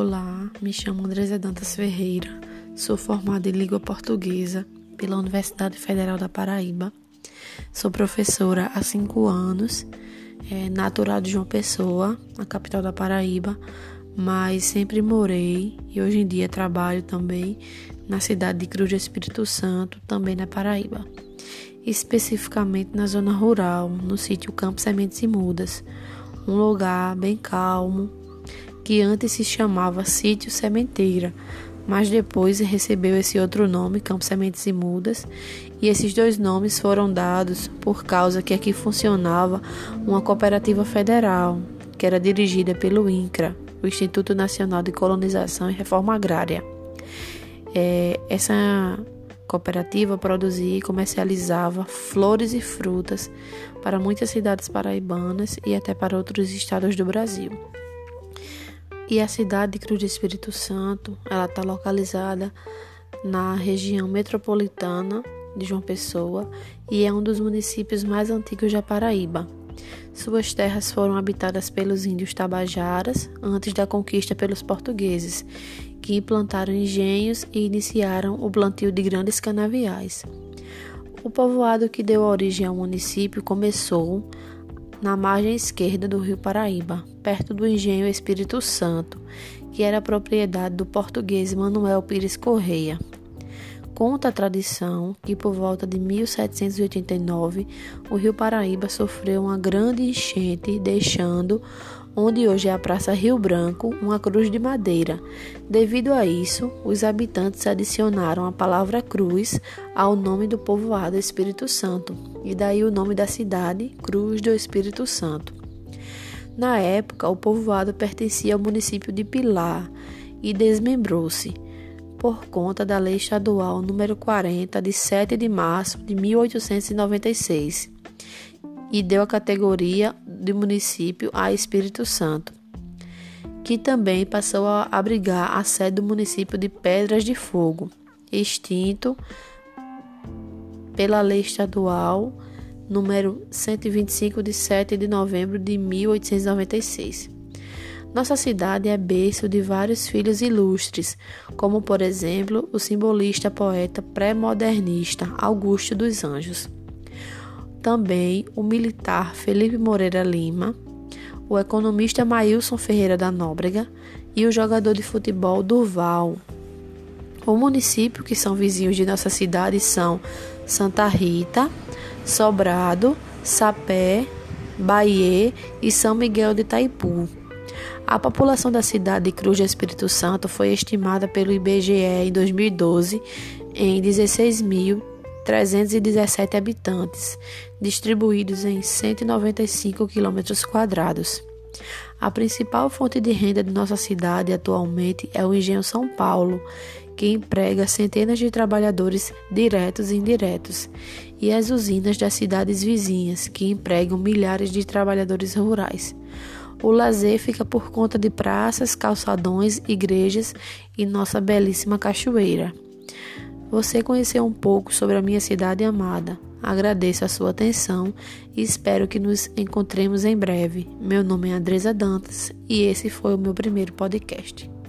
Olá, me chamo Andresa Dantas Ferreira, sou formada em língua portuguesa pela Universidade Federal da Paraíba. Sou professora há cinco anos, é, natural de João Pessoa, a capital da Paraíba, mas sempre morei e hoje em dia trabalho também na cidade de Cruz do Espírito Santo, também na Paraíba. Especificamente na zona rural, no sítio Campo Sementes e Mudas, um lugar bem calmo, que antes se chamava Sítio Sementeira, mas depois recebeu esse outro nome, Campo Sementes e Mudas, e esses dois nomes foram dados por causa que aqui funcionava uma cooperativa federal, que era dirigida pelo INCRA, o Instituto Nacional de Colonização e Reforma Agrária. É, essa cooperativa produzia e comercializava flores e frutas para muitas cidades paraibanas e até para outros estados do Brasil. E a cidade de Cruz do Espírito Santo, ela está localizada na região metropolitana de João Pessoa e é um dos municípios mais antigos da Paraíba. Suas terras foram habitadas pelos índios tabajaras antes da conquista pelos portugueses, que implantaram engenhos e iniciaram o plantio de grandes canaviais. O povoado que deu origem ao município começou na margem esquerda do rio Paraíba, perto do engenho Espírito Santo, que era propriedade do português Manuel Pires Correia. Conta a tradição que por volta de 1789 o rio Paraíba sofreu uma grande enchente, deixando onde hoje é a Praça Rio Branco, uma cruz de madeira. Devido a isso, os habitantes adicionaram a palavra cruz ao nome do povoado Espírito Santo, e daí o nome da cidade, Cruz do Espírito Santo. Na época, o povoado pertencia ao município de Pilar e desmembrou-se por conta da Lei Estadual número 40 de 7 de março de 1896 e deu a categoria de município a Espírito Santo, que também passou a abrigar a sede do município de Pedras de Fogo, extinto pela Lei Estadual número 125 de 7 de novembro de 1896. Nossa cidade é berço de vários filhos ilustres, como por exemplo o simbolista poeta pré-modernista Augusto dos Anjos também o militar Felipe Moreira Lima, o economista Maílson Ferreira da Nóbrega e o jogador de futebol Durval. O município que são vizinhos de nossa cidade são Santa Rita, Sobrado, Sapé, Bahia e São Miguel de Itaipu. A população da cidade de Cruz de Espírito Santo foi estimada pelo IBGE em 2012 em 16 mil 317 habitantes, distribuídos em 195 quilômetros quadrados. A principal fonte de renda de nossa cidade atualmente é o Engenho São Paulo, que emprega centenas de trabalhadores diretos e indiretos, e as usinas das cidades vizinhas, que empregam milhares de trabalhadores rurais. O lazer fica por conta de praças, calçadões, igrejas e nossa belíssima cachoeira. Você conheceu um pouco sobre a minha cidade amada. Agradeço a sua atenção e espero que nos encontremos em breve. Meu nome é Andresa Dantas e esse foi o meu primeiro podcast.